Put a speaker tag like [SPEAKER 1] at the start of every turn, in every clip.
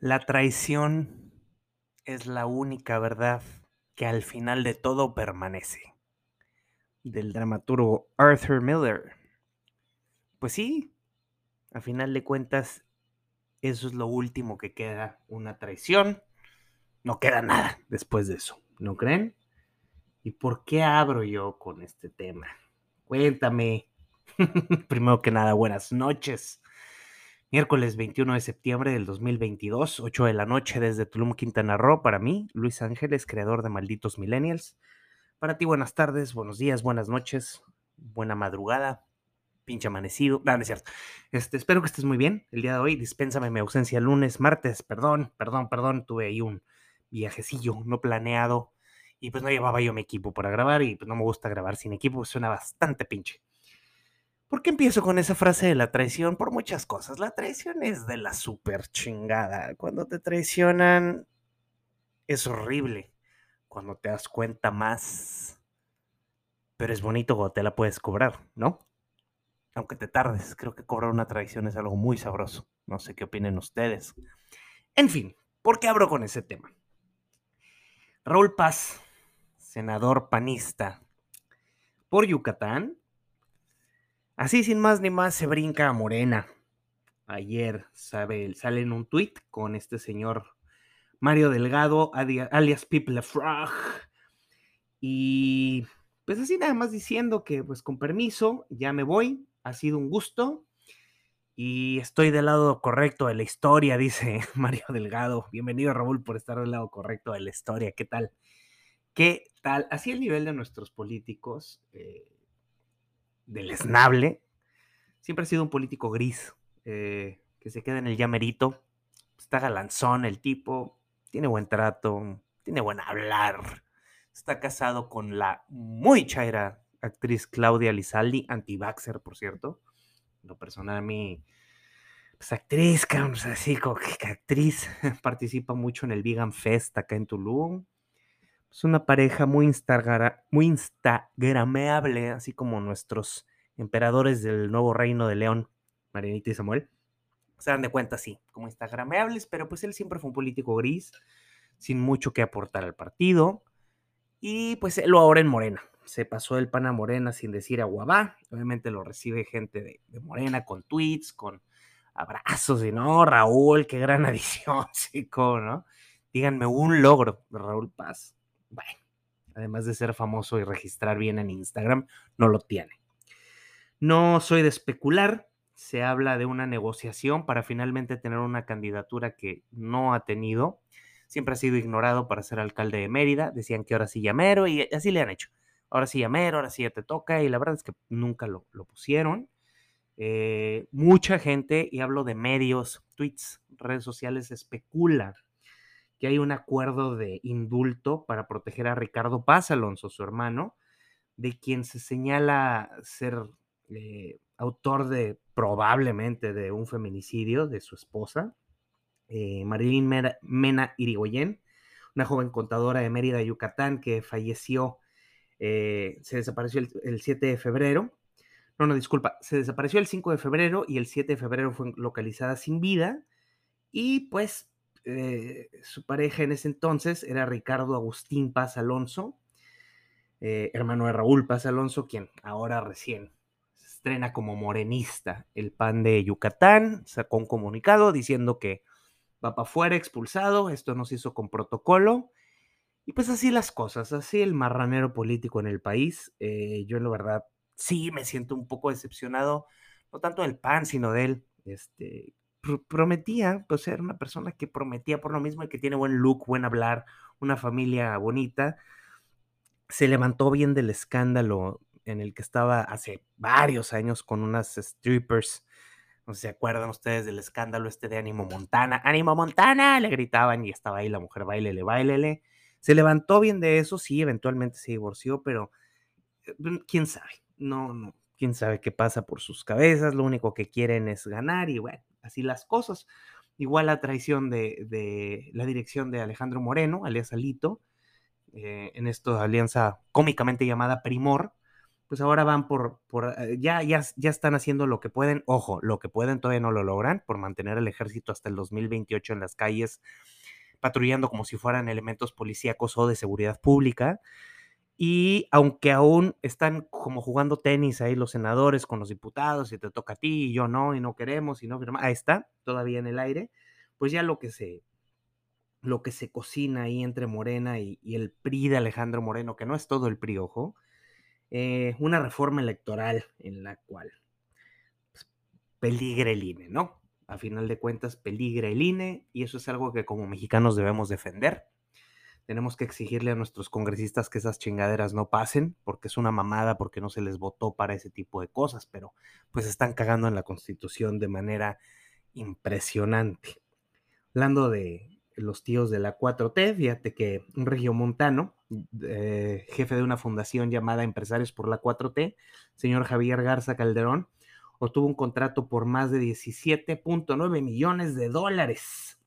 [SPEAKER 1] La traición es la única verdad que al final de todo permanece. Del dramaturgo Arthur Miller. Pues sí, a final de cuentas, eso es lo último que queda, una traición. No queda nada después de eso, ¿no creen? ¿Y por qué abro yo con este tema? Cuéntame. Primero que nada, buenas noches. Miércoles 21 de septiembre del 2022, 8 de la noche desde Tulum, Quintana Roo. Para mí, Luis Ángeles, creador de Malditos Millennials. Para ti, buenas tardes, buenos días, buenas noches, buena madrugada, pinche amanecido. No, no es cierto. Este, espero que estés muy bien el día de hoy. Dispénsame mi ausencia lunes, martes. Perdón, perdón, perdón. Tuve ahí un viajecillo no planeado y pues no llevaba yo mi equipo para grabar y pues no me gusta grabar sin equipo, suena bastante pinche. ¿Por qué empiezo con esa frase de la traición? Por muchas cosas. La traición es de la super chingada. Cuando te traicionan es horrible. Cuando te das cuenta más. Pero es bonito cuando te la puedes cobrar, ¿no? Aunque te tardes, creo que cobrar una traición es algo muy sabroso. No sé qué opinen ustedes. En fin, ¿por qué abro con ese tema? Raúl Paz, senador panista por Yucatán, Así sin más ni más se brinca a Morena. Ayer sabe, sale en un tuit con este señor Mario Delgado, alias People Frog. Y pues así nada más diciendo que pues con permiso, ya me voy, ha sido un gusto. Y estoy del lado correcto de la historia, dice Mario Delgado. Bienvenido Raúl por estar del lado correcto de la historia. ¿Qué tal? ¿Qué tal? Así el nivel de nuestros políticos. Eh, del esnable, siempre ha sido un político gris, eh, que se queda en el llamerito, está galanzón el tipo, tiene buen trato, tiene buen hablar, está casado con la muy chaira actriz Claudia Lizaldi, anti-vaxxer, por cierto. Lo personal a mí, pues actriz, así como que actriz, participa mucho en el Vegan Fest acá en Tulum. Es una pareja muy, muy instagrameable, así como nuestros emperadores del nuevo reino de León, Marianita y Samuel. Se dan de cuenta, sí, como instagrameables, pero pues él siempre fue un político gris, sin mucho que aportar al partido. Y pues él lo ahora en Morena. Se pasó del pan a Morena sin decir aguabá. Obviamente lo recibe gente de, de Morena con tweets, con abrazos y no, Raúl, qué gran adición, chico, ¿no? Díganme un logro de Raúl Paz. Bueno, además de ser famoso y registrar bien en Instagram, no lo tiene. No soy de especular, se habla de una negociación para finalmente tener una candidatura que no ha tenido. Siempre ha sido ignorado para ser alcalde de Mérida. Decían que ahora sí llamero y así le han hecho. Ahora sí llamero, ahora sí ya te toca y la verdad es que nunca lo, pusieron. Eh, mucha gente, y hablo de medios, tweets, redes sociales, especula que hay un acuerdo de indulto para proteger a Ricardo Paz Alonso, su hermano, de quien se señala ser eh, autor de probablemente de un feminicidio de su esposa, eh, Marilyn Mena, Irigoyen, una joven contadora de Mérida, Yucatán, que falleció, eh, se desapareció el, el, 7 de febrero. No, no, disculpa, se desapareció el 5 de febrero y el 7 de febrero fue localizada sin vida. Y pues eh, su pareja en ese entonces era Ricardo Agustín Paz Alonso, eh, hermano de Raúl Paz Alonso, quien ahora recién estrena como morenista. El PAN de Yucatán sacó un comunicado diciendo que va para afuera expulsado, esto no se hizo con protocolo. Y pues así las cosas, así el marranero político en el país. Eh, yo en la verdad sí me siento un poco decepcionado, no tanto del PAN, sino de él. Este, prometía, pues era una persona que prometía por lo mismo y que tiene buen look, buen hablar, una familia bonita. Se levantó bien del escándalo en el que estaba hace varios años con unas strippers. No sé si se acuerdan ustedes del escándalo este de Ánimo Montana. ¡Ánimo Montana! Le gritaban y estaba ahí la mujer, bailele, bailele. Se levantó bien de eso, sí, eventualmente se divorció, pero eh, quién sabe. No, no, quién sabe qué pasa por sus cabezas. Lo único que quieren es ganar y bueno, así las cosas. Igual la traición de, la dirección de Alejandro Moreno, alias Alito, eh, en esta alianza cómicamente llamada Primor, pues ahora van por, por eh, ya, ya, ya están haciendo lo que pueden, ojo, lo que pueden todavía no lo logran por mantener el ejército hasta el 2028 en las calles, patrullando como si fueran elementos policíacos o de seguridad pública. Y aunque aún están como jugando tenis ahí los senadores con los diputados, y te toca a ti y yo no, y no queremos, y no ahí está, todavía en el aire, pues ya lo que se, lo que se cocina ahí entre Morena y, el PRI de Alejandro Moreno, que no es todo el PRI, ojo, eh, una reforma electoral en la cual pues, el INE, ¿no? A final de cuentas, peligre el INE y eso es algo que como mexicanos debemos defender. Tenemos que exigirle a nuestros congresistas que esas chingaderas no pasen, porque es una mamada, porque no se les votó para ese tipo de cosas, pero pues están cagando en la constitución de manera impresionante. Hablando de, los tíos de la 4T. Fíjate que un regiomontano, eh, jefe de una fundación llamada Empresarios por la 4T, señor Javier Garza Calderón, obtuvo un contrato por más de 17.9 millones de dólares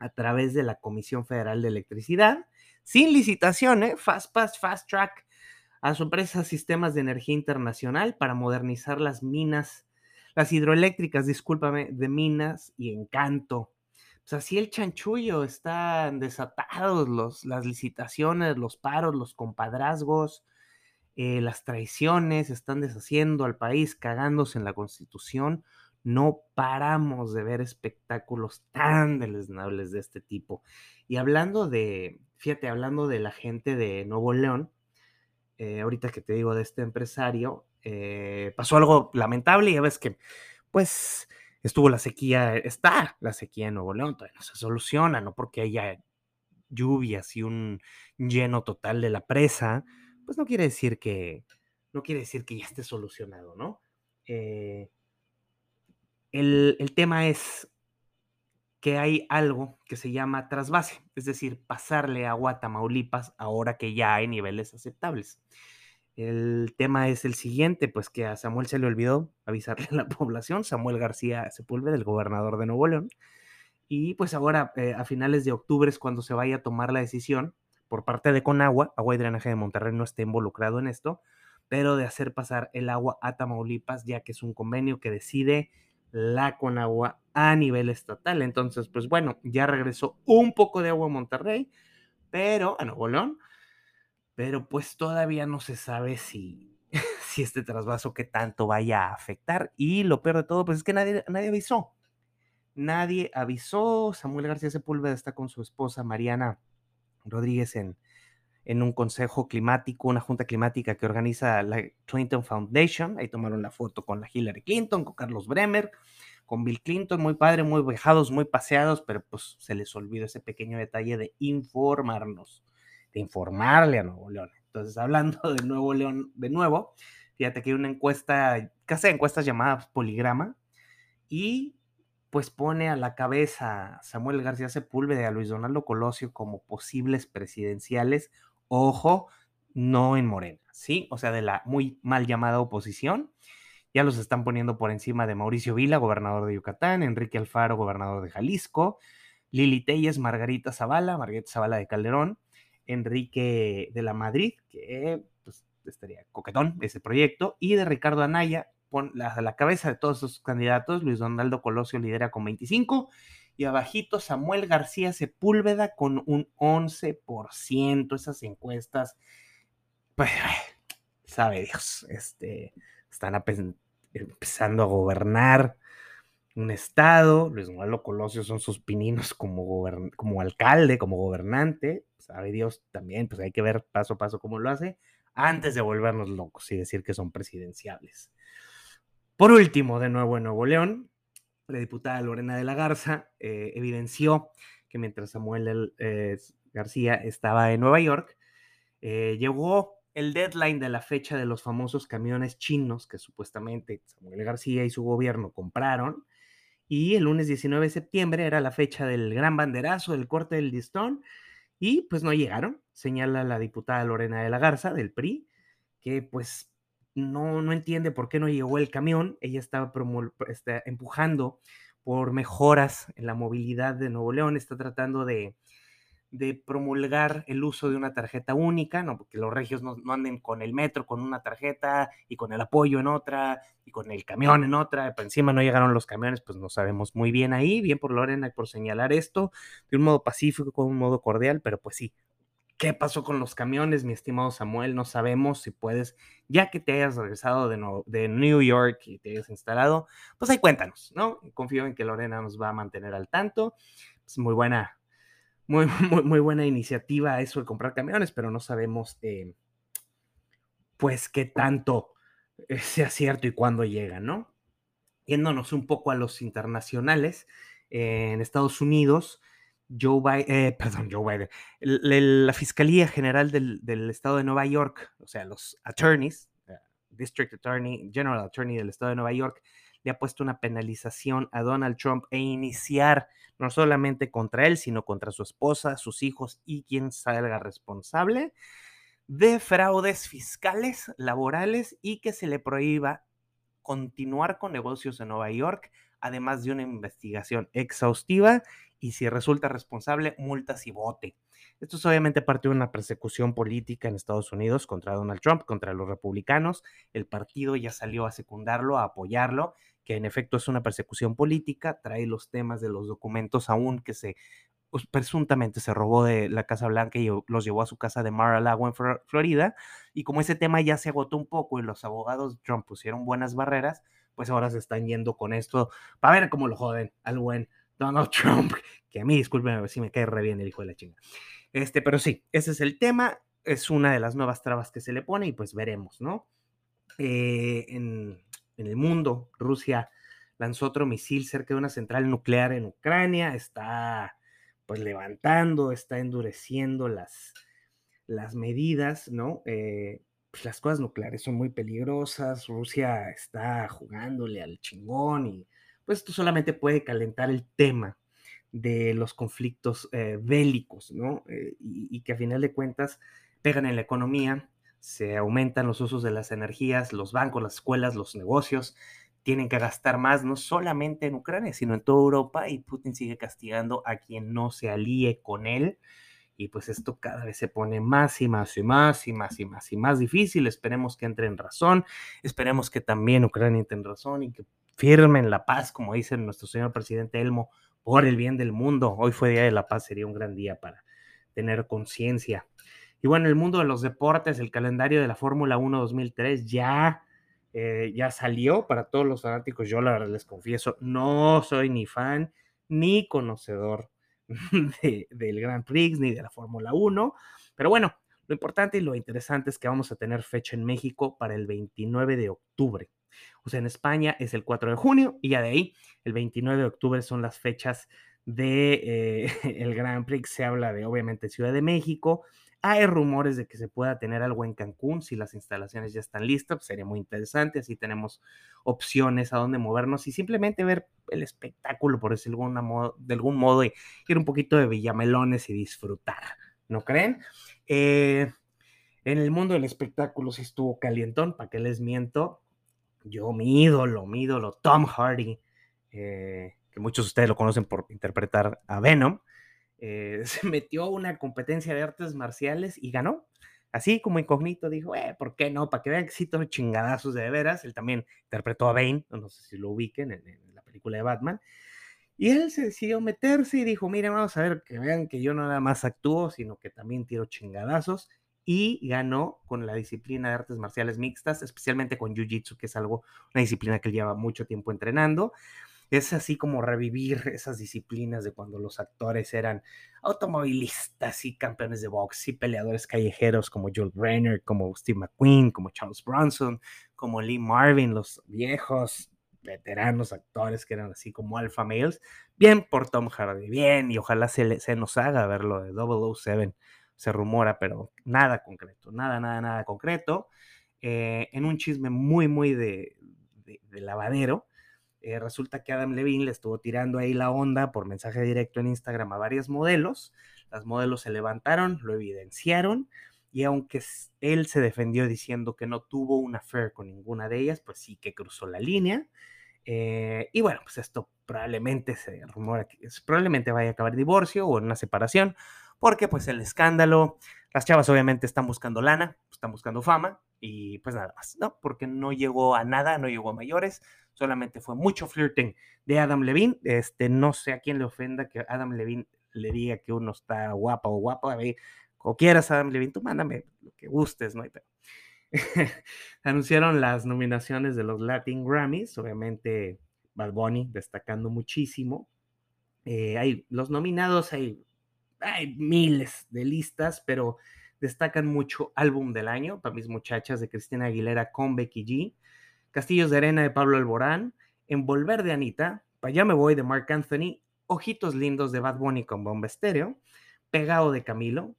[SPEAKER 1] a través de la Comisión Federal de Electricidad, sin licitación, ¿eh? Fast Pass, Fast Track, a su empresa Sistemas de Energía Internacional para modernizar las minas, las hidroeléctricas, discúlpame, de minas y encanto sea, así el chanchullo, están desatados los, las licitaciones, los paros, los compadrazgos, eh, las traiciones, están deshaciendo al país, cagándose en la constitución. No paramos de ver espectáculos tan deleznables de este tipo. Y hablando de, fíjate, hablando de la gente de Nuevo León, eh, ahorita que te digo de este empresario, eh, pasó algo lamentable y ya ves que, pues, estuvo la sequía, está la sequía en Nuevo León, todavía no se soluciona, no porque haya lluvias y un lleno total de la presa, pues no quiere decir que, no quiere decir que ya esté solucionado, ¿no? Eh, el, el tema es que hay algo que se llama trasvase, es decir, pasarle agua a Tamaulipas ahora que ya hay niveles aceptables. El tema es el siguiente, pues que a Samuel se le olvidó avisarle a la población, Samuel García Sepúlveda, el gobernador de Nuevo León, y pues ahora eh, a finales de octubre es cuando se vaya a tomar la decisión por parte de Conagua, Agua y Drenaje de Monterrey no está involucrado en esto, pero de hacer pasar el agua a Tamaulipas, ya que es un convenio que decide la Conagua a nivel estatal. Entonces, pues bueno, ya regresó un poco de agua a Monterrey, pero a Nuevo León, pero pues todavía no se sabe si, si este trasvaso qué tanto vaya a afectar. Y lo peor de todo, pues es que nadie, nadie avisó. Nadie avisó. Samuel García Sepúlveda está con su esposa Mariana Rodríguez en, en un consejo climático, una junta climática que organiza la Clinton Foundation. Ahí tomaron la foto con la Hillary Clinton, con Carlos Bremer, con Bill Clinton, muy padre, muy vejados, muy paseados, pero pues se les olvidó ese pequeño detalle de informarnos de informarle a Nuevo León. Entonces, hablando de Nuevo León de nuevo, fíjate que hay una encuesta, casi encuestas llamadas Poligrama, y pues pone a la cabeza Samuel García Sepúlveda y a Luis Donaldo Colosio como posibles presidenciales, ojo, no en Morena, ¿sí? O sea, de la muy mal llamada oposición. Ya los están poniendo por encima de Mauricio Vila, gobernador de Yucatán, Enrique Alfaro, gobernador de Jalisco, Lili Telles, Margarita Zavala, Margarita Zavala de Calderón, Enrique de la Madrid, que pues, estaría coquetón ese proyecto, y de Ricardo Anaya, pon la, la cabeza de todos esos candidatos, Luis Donaldo Colosio lidera con 25, y abajito Samuel García Sepúlveda con un 11%. Esas encuestas, pues, sabe Dios, este, están empezando a gobernar un estado, Luis Donaldo Colosio son sus pininos como, como alcalde, como gobernante, sabe Dios también, pues hay que ver paso a paso cómo lo hace, antes de volvernos locos y decir que son presidenciables. Por último, de nuevo en Nuevo León, la diputada Lorena de la Garza eh, evidenció que mientras Samuel eh, García estaba en Nueva York, eh, llegó el deadline de la fecha de los famosos camiones chinos que supuestamente Samuel García y su gobierno compraron. Y el lunes 19 de septiembre era la fecha del gran banderazo, del corte del listón, y pues no llegaron, señala la diputada Lorena de la Garza del PRI, que pues no, no entiende por qué no llegó el camión. Ella estaba está empujando por mejoras en la movilidad de Nuevo León, está tratando de, de promulgar el uso de una tarjeta única, ¿no? Porque los regios no, anden con el metro, con una tarjeta y con el apoyo en otra y con el camión en otra. Por encima no llegaron los camiones, pues no sabemos muy bien ahí. Bien por Lorena por señalar esto de un modo pacífico, con un modo cordial, pero pues sí. ¿Qué pasó con los camiones, mi estimado Samuel? No sabemos si puedes, ya que te hayas regresado de, New York y te hayas instalado, pues ahí cuéntanos, ¿no? Confío en que Lorena nos va a mantener al tanto. Es muy buena, muy, muy, buena iniciativa eso de comprar camiones, pero no sabemos eh, pues qué tanto eh, sea cierto y cuándo llega, ¿no? Yéndonos un poco a los internacionales, eh, en Estados Unidos, Joe Biden, perdón, Joe Biden, la Fiscalía General del, del, Estado de Nueva York, o sea, los attorneys, District Attorney, General Attorney del Estado de Nueva York, le ha puesto una penalización a Donald Trump e iniciar no solamente contra él, sino contra su esposa, sus hijos y quien salga responsable de fraudes fiscales, laborales y que se le prohíba continuar con negocios en Nueva York, además de una investigación exhaustiva y si resulta responsable, multas y bote. Esto es obviamente parte de una persecución política en Estados Unidos contra Donald Trump, contra los republicanos. El partido ya salió a secundarlo, a apoyarlo que en efecto es una persecución política, trae los temas de los documentos aún que se pues, presuntamente se robó de la Casa Blanca y los llevó a su casa de Mar-a-Lago en Florida. Y como ese tema ya se agotó un poco y los abogados de Trump pusieron buenas barreras, pues ahora se están yendo con esto para ver cómo lo joden al buen Donald Trump, que a mí, discúlpenme, si me cae re bien el hijo de la chinga. Este, pero sí, ese es el tema, es una de las nuevas trabas que se le pone y pues veremos, ¿no? Eh, en, en el mundo. Rusia lanzó otro misil cerca de una central nuclear en Ucrania, está pues levantando, está endureciendo las, las medidas, ¿no? Eh, pues las cosas nucleares son muy peligrosas, Rusia está jugándole al chingón y pues esto solamente puede calentar el tema de los conflictos eh, bélicos, ¿no? Eh, y, y, que a final de cuentas pegan en la economía, se aumentan los usos de las energías, los bancos, las escuelas, los negocios tienen que gastar más, no solamente en Ucrania, sino en toda Europa, y Putin sigue castigando a quien no se alíe con él. Y pues esto cada vez se pone más y más y más y más y más y más difícil. Esperemos que entre en razón, esperemos que también Ucrania entre en razón y que firmen la paz, como dice nuestro señor presidente Elmo, por el bien del mundo. Hoy fue Día de la Paz, sería un gran día para tener conciencia y bueno, el mundo de los deportes, el calendario de la Fórmula 1 2003 ya, eh, ya salió para todos los fanáticos. Yo la verdad les confieso, no soy ni fan ni conocedor del Grand Prix ni de la Fórmula 1. Pero bueno, lo importante y lo interesante es que vamos a tener fecha en México para el 29 de octubre. O sea, en España es el 4 de junio y ya de ahí, el 29 de octubre son las fechas de eh, el Grand Prix. Se habla de obviamente Ciudad de México, hay rumores de que se pueda tener algo en Cancún si las instalaciones ya están listas, pues, sería muy interesante, así tenemos opciones a dónde movernos y simplemente ver el espectáculo, por decirlo de, modo, de algún modo, y ir un poquito de Villamelones y disfrutar, ¿no creen? Eh, en el mundo del espectáculo sí estuvo calientón, ¿para qué les miento? Yo, mi ídolo, mi ídolo, Tom Hardy, eh, que muchos de ustedes lo conocen por interpretar a Venom, eh, se metió a una competencia de artes marciales y ganó. Así como incógnito dijo, eh, ¿por qué no? Para que vean que sí todo chingadazos de veras. Él también interpretó a Bane, no sé si lo ubiquen en, la película de Batman. Y él se decidió meterse y dijo, mire, vamos a ver, que vean que yo no nada más actúo, sino que también tiro chingadazos. Y ganó con la disciplina de artes marciales mixtas, especialmente con Jiu-Jitsu, que es algo, una disciplina que él lleva mucho tiempo entrenando es así como revivir esas disciplinas de cuando los actores eran automovilistas y campeones de box y peleadores callejeros como Joel Brenner, como Steve McQueen, como Charles Bronson, como Lee Marvin, los viejos veteranos actores que eran así como alpha males. Bien por Tom Hardy, bien, y ojalá se, se nos haga ver lo de 007. Se rumora, pero nada concreto, nada, nada, nada concreto. Eh, en un chisme muy, muy de, de lavadero, eh, resulta que Adam Levine le estuvo tirando ahí la onda por mensaje directo en Instagram a varios modelos. Las modelos se levantaron, lo evidenciaron y aunque él se defendió diciendo que no tuvo una affair con ninguna de ellas, pues sí que cruzó la línea. Eh, y bueno, pues esto probablemente se rumora que probablemente vaya a acabar divorcio o una separación, porque pues el escándalo, las chavas obviamente están buscando lana, están buscando fama y pues nada más, ¿no? Porque no llegó a nada, no llegó a mayores, solamente fue mucho flirting de Adam Levine. Este, no sé a quién le ofenda que Adam Levine le diga que uno está guapa o guapo, a ver, como quieras Adam Levine, tú mándame lo que gustes, ¿no? Pero, anunciaron las nominaciones de los Latin Grammys, obviamente Bad Bunny destacando muchísimo. Eh, hay los nominados, hay, hay miles de listas, pero destacan mucho álbum del año para mis muchachas de Cristina Aguilera con Becky G, Castillos de Arena de Pablo Alborán, Envolver de Anita, Pa' Ya Me Voy de Mark Anthony, Ojitos Lindos de Bad Bunny con Bomba Estéreo, Pegado de Camilo,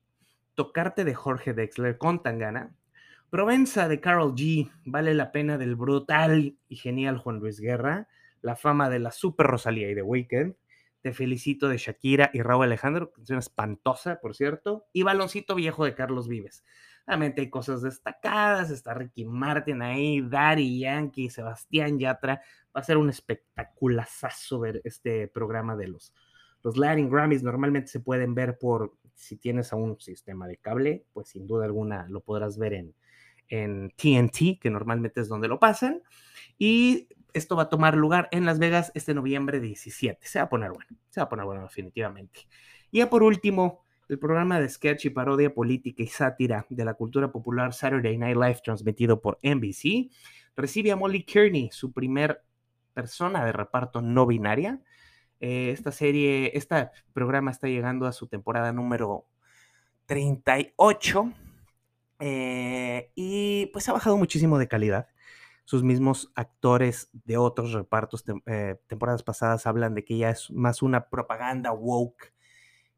[SPEAKER 1] Tocarte de Jorge Dexler con Tangana, Provenza de Carol G, Vale la Pena del brutal y genial Juan Luis Guerra, La Fama de la Super Rosalía y de Weekend, Te Felicito de Shakira y Raúl Alejandro, canción espantosa, por cierto, y Baloncito Viejo de Carlos Vives. Realmente hay cosas destacadas, está Ricky Martin ahí, Daddy Yankee, Sebastián Yatra. Va a ser un espectaculazazo ver este programa de los, los Latin Grammys. Normalmente se pueden ver por, si tienes a un sistema de cable, pues sin duda alguna lo podrás ver en, en TNT, que normalmente es donde lo pasan. Y esto va a tomar lugar en Las Vegas este noviembre 17. Se va a poner bueno, se va a poner bueno definitivamente. Y ya por último, el programa de sketch y parodia política y sátira de la cultura popular Saturday Night Live transmitido por NBC recibe a Molly Kearney, su primer persona de reparto no binaria. Eh, esta serie, este programa está llegando a su temporada número 38 eh, y pues ha bajado muchísimo de calidad. Sus mismos actores de otros repartos eh, temporadas pasadas hablan de que ya es más una propaganda woke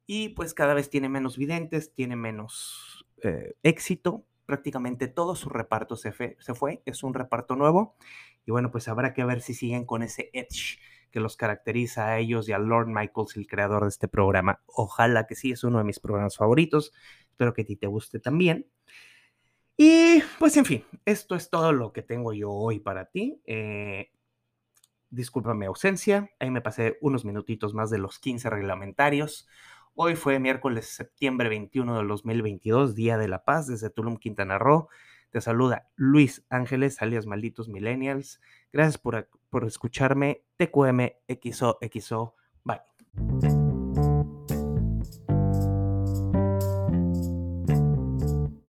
[SPEAKER 1] y pues cada vez tiene menos videntes, tiene menos eh, éxito. Prácticamente todo su reparto se, se fue, es un reparto nuevo y bueno, pues habrá que ver si siguen con ese edge que los caracteriza a ellos y a Lord Michaels, el creador de este programa. Ojalá que sí, es uno de mis programas favoritos. Espero que a ti te guste también. Y pues en fin, esto es todo lo que tengo yo hoy para ti. Eh, disculpa mi ausencia, ahí me pasé unos minutitos más de los 15 reglamentarios. Hoy fue miércoles septiembre 21 del 2022, Día de la Paz, desde Tulum, Quintana Roo. Te saluda Luis Ángeles, alias Malditos Millennials. Gracias por, por escucharme. TQM XOXO. Bye.